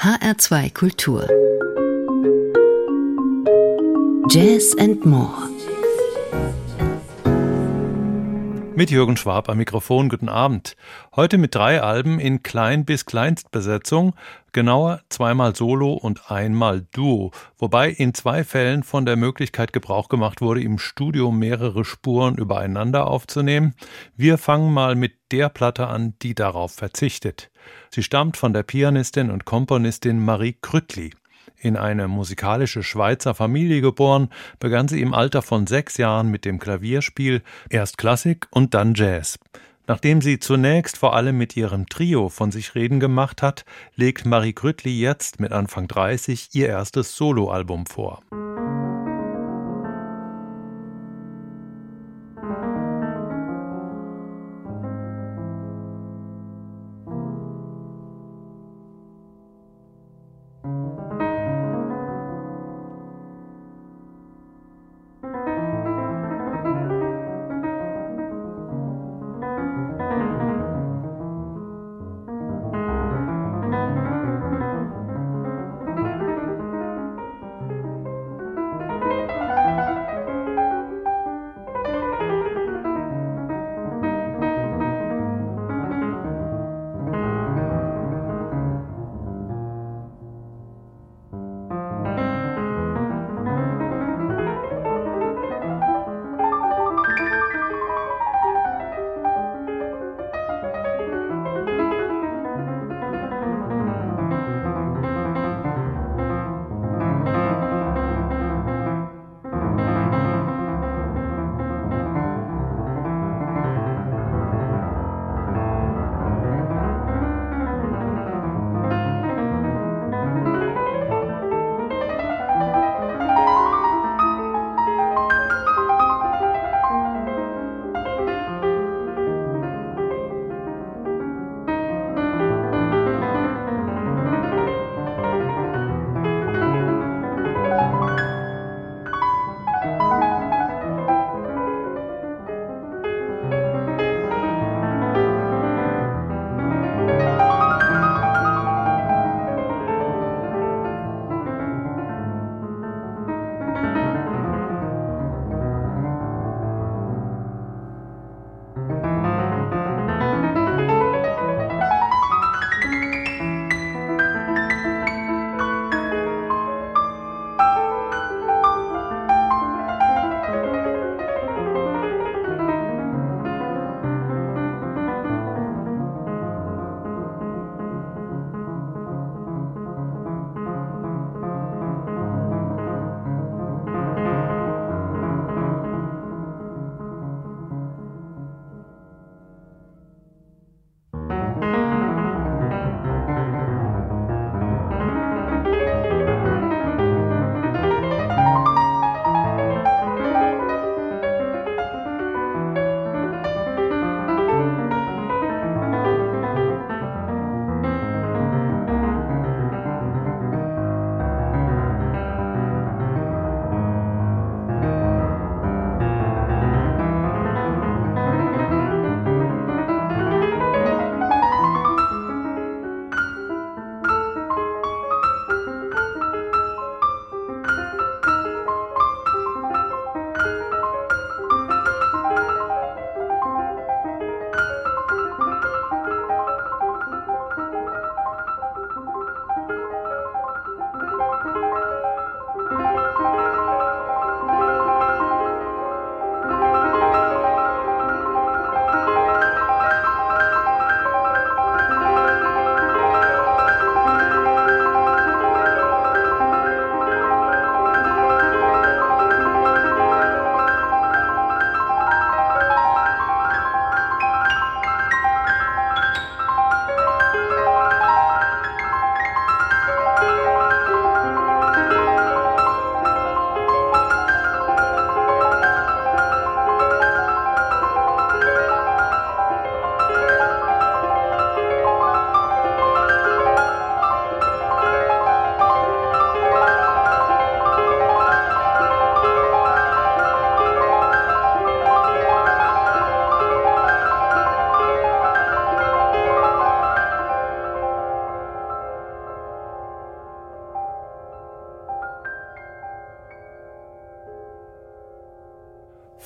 HR2 Kultur. Jazz and More Mit Jürgen Schwab am Mikrofon, guten Abend. Heute mit drei Alben in Klein- bis Kleinstbesetzung, genauer zweimal Solo und einmal Duo, wobei in zwei Fällen von der Möglichkeit Gebrauch gemacht wurde, im Studio mehrere Spuren übereinander aufzunehmen. Wir fangen mal mit der Platte an, die darauf verzichtet. Sie stammt von der Pianistin und Komponistin Marie Krüttli. In eine musikalische Schweizer Familie geboren, begann sie im Alter von sechs Jahren mit dem Klavierspiel, erst Klassik und dann Jazz. Nachdem sie zunächst vor allem mit ihrem Trio von sich reden gemacht hat, legt Marie Grüttli jetzt mit Anfang 30 ihr erstes Soloalbum vor.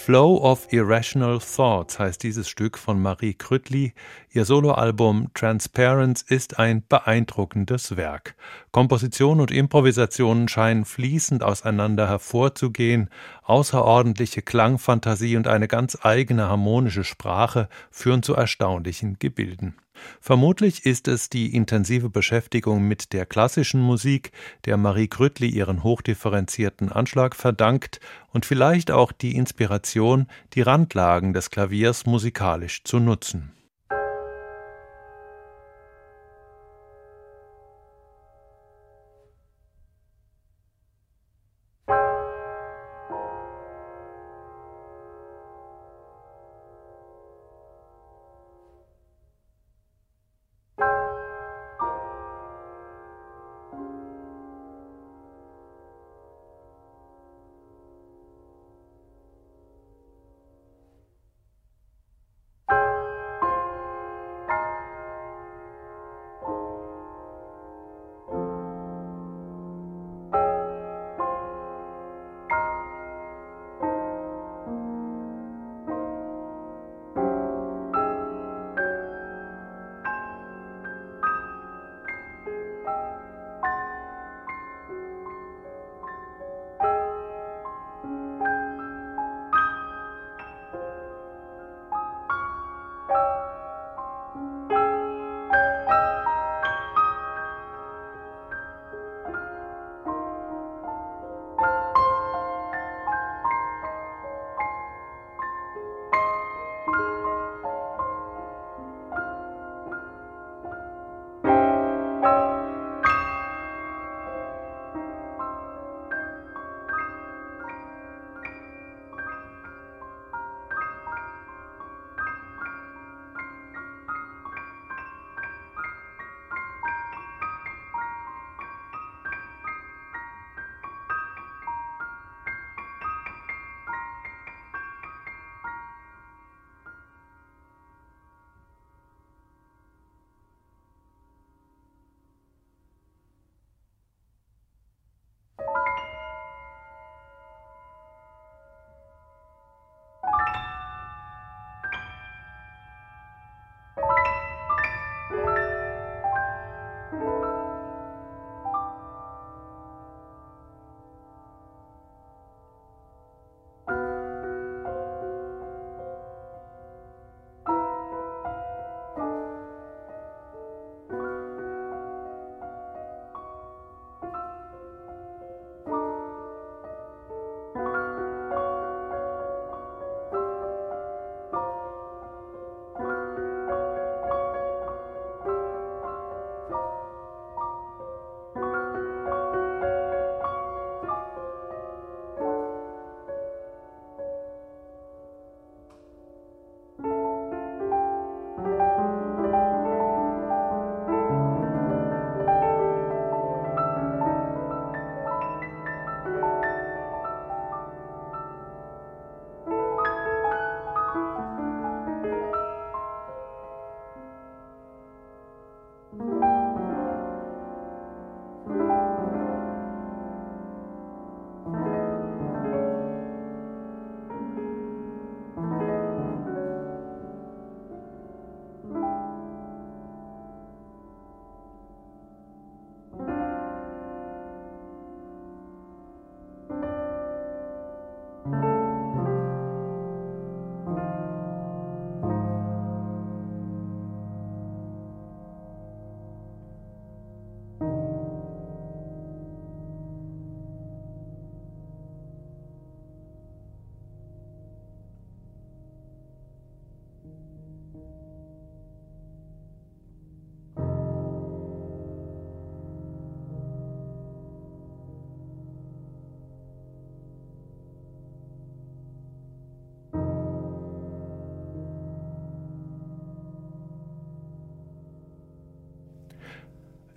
Flow of Irrational Thoughts heißt dieses Stück von Marie Krüttli. Ihr Soloalbum Transparence ist ein beeindruckendes Werk. Komposition und Improvisation scheinen fließend auseinander hervorzugehen. Außerordentliche Klangfantasie und eine ganz eigene harmonische Sprache führen zu erstaunlichen Gebilden. Vermutlich ist es die intensive Beschäftigung mit der klassischen Musik, der Marie Grüttli ihren hochdifferenzierten Anschlag verdankt und vielleicht auch die Inspiration, die Randlagen des Klaviers musikalisch zu nutzen.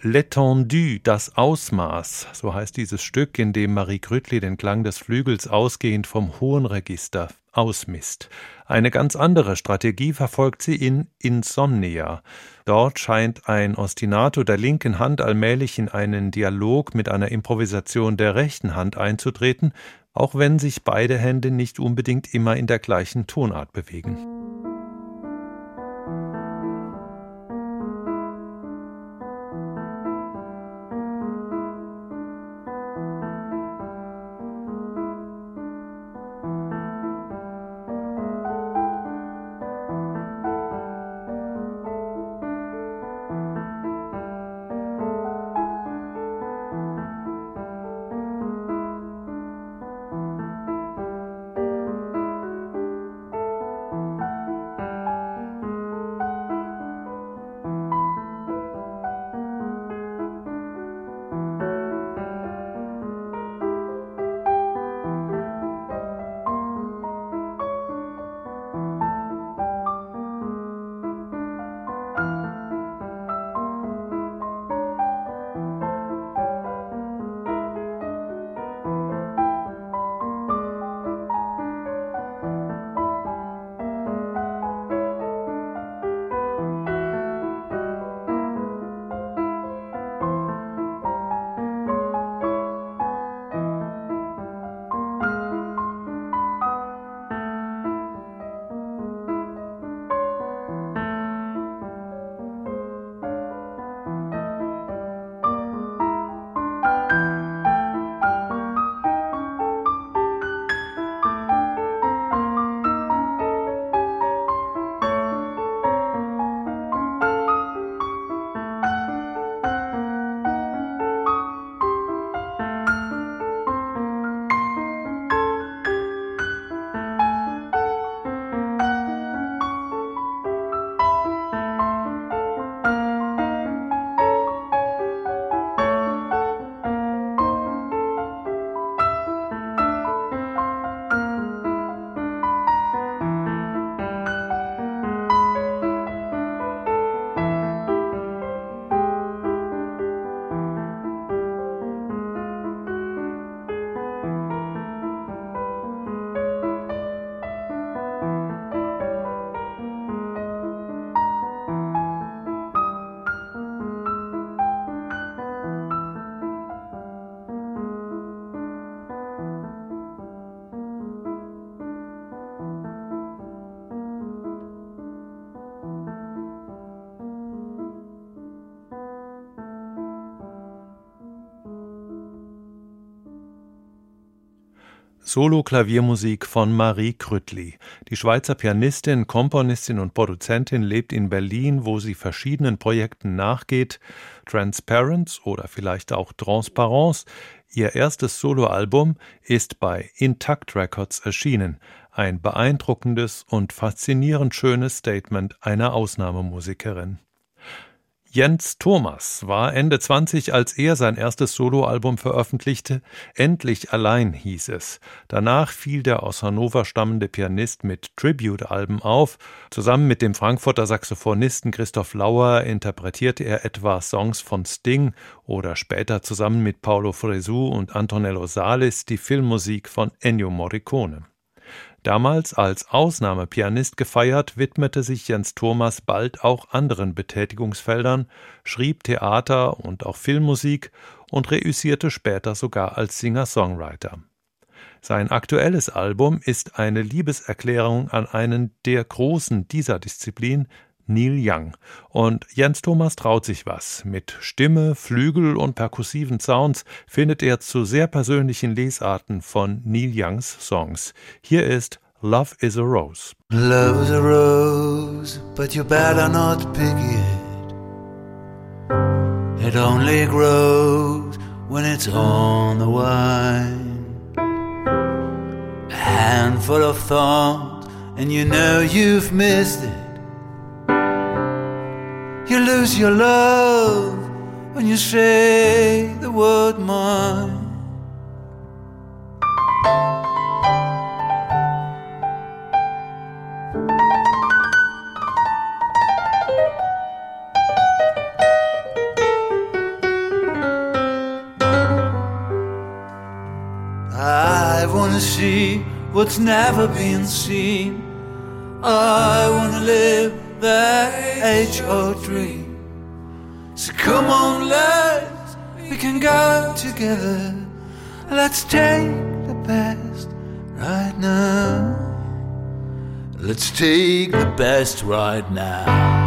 L'étendue, das Ausmaß, so heißt dieses Stück, in dem Marie Grüttli den Klang des Flügels ausgehend vom hohen Register ausmisst. Eine ganz andere Strategie verfolgt sie in Insomnia. Dort scheint ein Ostinato der linken Hand allmählich in einen Dialog mit einer Improvisation der rechten Hand einzutreten, auch wenn sich beide Hände nicht unbedingt immer in der gleichen Tonart bewegen. Solo-Klaviermusik von Marie Krüttli. Die Schweizer Pianistin, Komponistin und Produzentin lebt in Berlin, wo sie verschiedenen Projekten nachgeht. Transparence oder vielleicht auch Transparence. Ihr erstes Soloalbum ist bei Intact Records erschienen. Ein beeindruckendes und faszinierend schönes Statement einer Ausnahmemusikerin. Jens Thomas war Ende 20, als er sein erstes Soloalbum veröffentlichte. Endlich allein hieß es. Danach fiel der aus Hannover stammende Pianist mit Tribute-Alben auf. Zusammen mit dem Frankfurter Saxophonisten Christoph Lauer interpretierte er etwa Songs von Sting oder später zusammen mit Paolo Fresu und Antonello Salis die Filmmusik von Ennio Morricone. Damals als Ausnahmepianist gefeiert, widmete sich Jens Thomas bald auch anderen Betätigungsfeldern, schrieb Theater und auch Filmmusik und reüssierte später sogar als Singer-Songwriter. Sein aktuelles Album ist eine Liebeserklärung an einen der Großen dieser Disziplin, Neil Young. Und Jens Thomas traut sich was. Mit Stimme, Flügel und perkussiven Sounds findet er zu sehr persönlichen Lesarten von Neil Youngs Songs. Hier ist Love is a Rose. Love is a rose, but you better not pick it. It only grows when it's on the vine. A handful of thorns, and you know you've missed it. You lose your love when you say the word mine. I wanna see what's never been seen. I wanna live that age old dream. So come on, let's we can go together. Let's take the best right now. Let's take the best right now.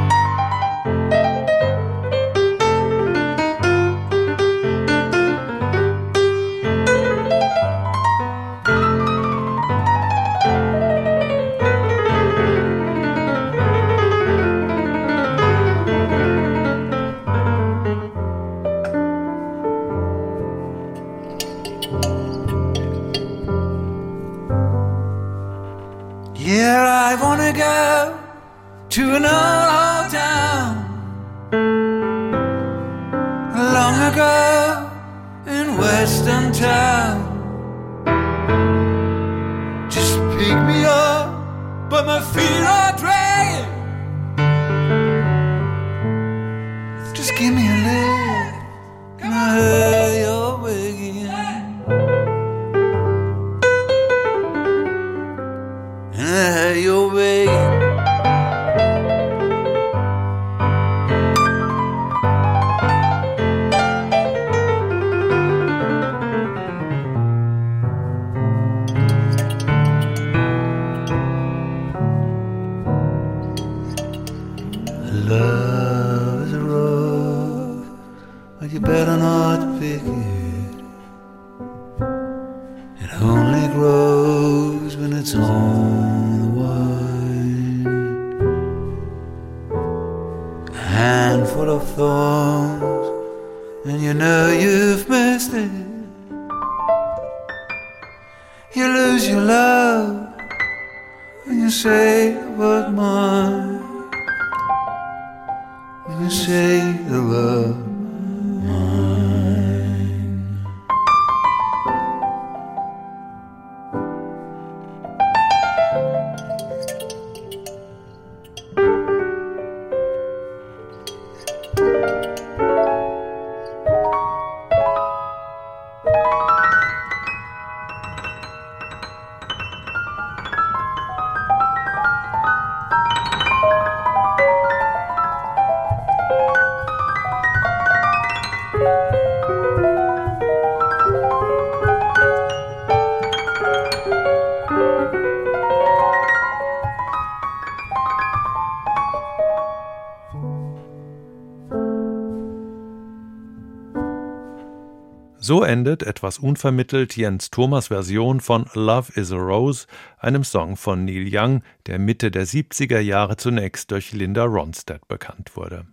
So endet etwas unvermittelt Jens Thomas Version von Love is a Rose, einem Song von Neil Young, der Mitte der 70er Jahre zunächst durch Linda Ronstadt bekannt wurde.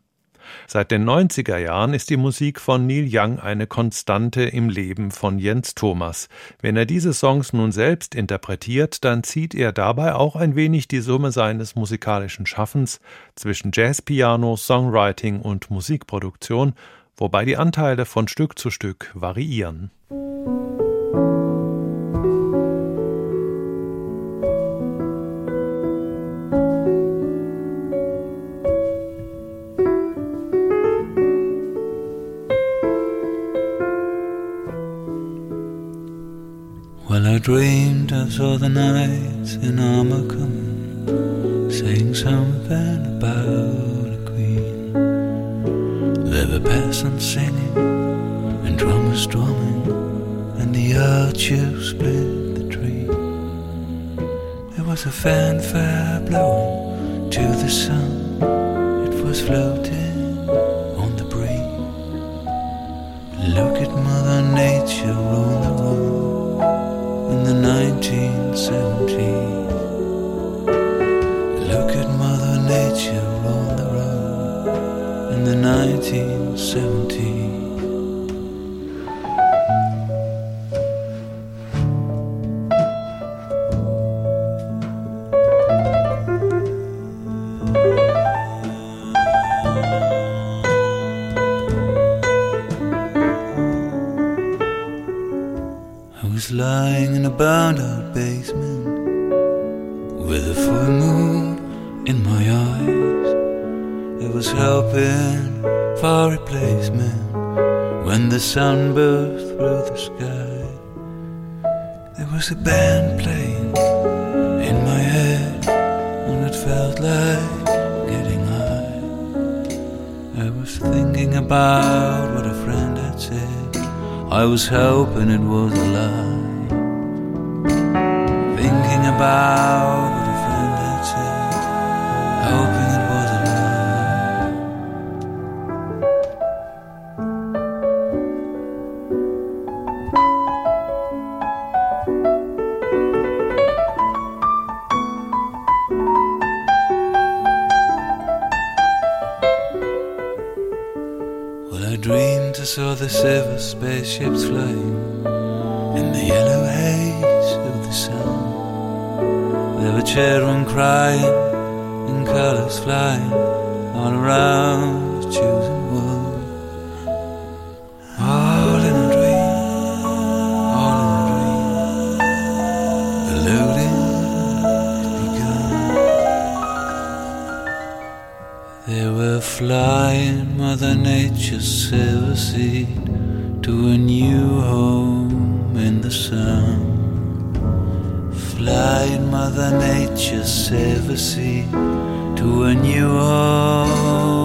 Seit den 90er Jahren ist die Musik von Neil Young eine Konstante im Leben von Jens Thomas. Wenn er diese Songs nun selbst interpretiert, dann zieht er dabei auch ein wenig die Summe seines musikalischen Schaffens zwischen Jazzpiano, Songwriting und Musikproduktion wobei die Anteile von Stück zu Stück variieren. Well, I dreamed I saw the knights in armor coming, saying something about There were peasants singing and drummers drumming, and the archers split the tree. There was a fanfare blowing to the sun, it was floating on the breeze. Look at Mother Nature on the road in the 1970s. Look at Mother Nature the 1970s. Was hoping it was sun. Flying Mother Nature's silver seed to a new home.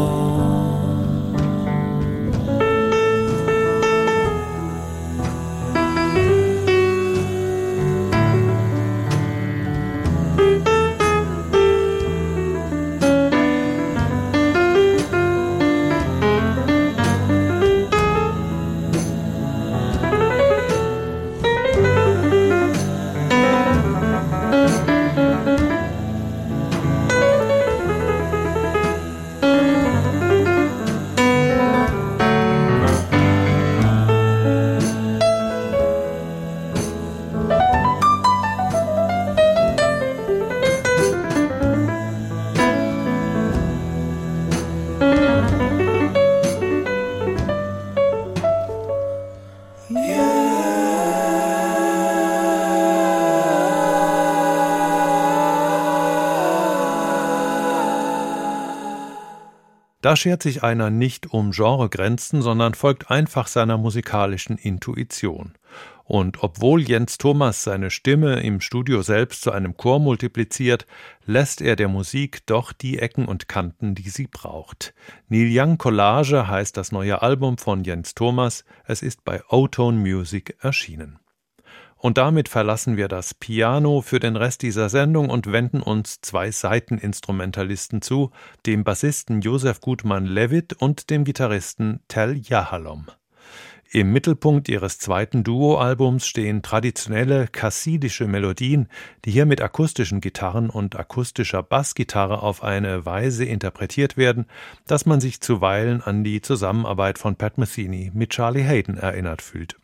Da schert sich einer nicht um Genregrenzen, sondern folgt einfach seiner musikalischen Intuition. Und obwohl Jens Thomas seine Stimme im Studio selbst zu einem Chor multipliziert, lässt er der Musik doch die Ecken und Kanten, die sie braucht. Neil Young Collage heißt das neue Album von Jens Thomas. Es ist bei O-Tone Music erschienen. Und damit verlassen wir das Piano für den Rest dieser Sendung und wenden uns zwei Saiteninstrumentalisten zu, dem Bassisten Josef Gutmann-Levitt und dem Gitarristen Tel Yahalom. Im Mittelpunkt ihres zweiten Duoalbums stehen traditionelle kassidische Melodien, die hier mit akustischen Gitarren und akustischer Bassgitarre auf eine Weise interpretiert werden, dass man sich zuweilen an die Zusammenarbeit von Pat Metheny mit Charlie Hayden erinnert fühlt.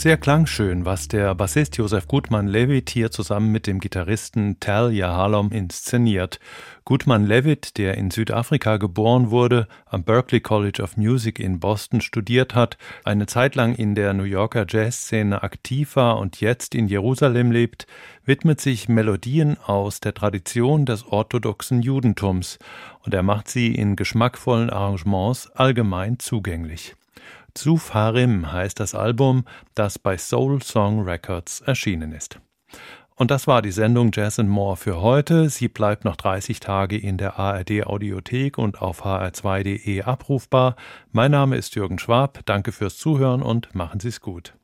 Sehr klangschön, was der Bassist Josef Gutmann-Levitt hier zusammen mit dem Gitarristen Tal Yahalom inszeniert. Gutmann-Levitt, der in Südafrika geboren wurde, am Berklee College of Music in Boston studiert hat, eine Zeit lang in der New Yorker Jazzszene aktiv war und jetzt in Jerusalem lebt, widmet sich Melodien aus der Tradition des orthodoxen Judentums und er macht sie in geschmackvollen Arrangements allgemein zugänglich. Zufarim heißt das Album, das bei Soul Song Records erschienen ist. Und das war die Sendung Jazz and More für heute. Sie bleibt noch 30 Tage in der ARD Audiothek und auf hr2.de abrufbar. Mein Name ist Jürgen Schwab. Danke fürs Zuhören und machen Sie es gut.